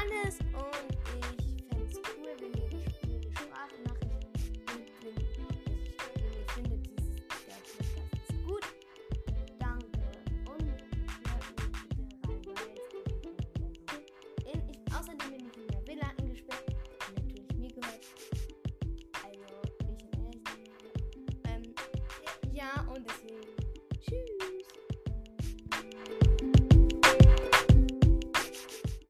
alles und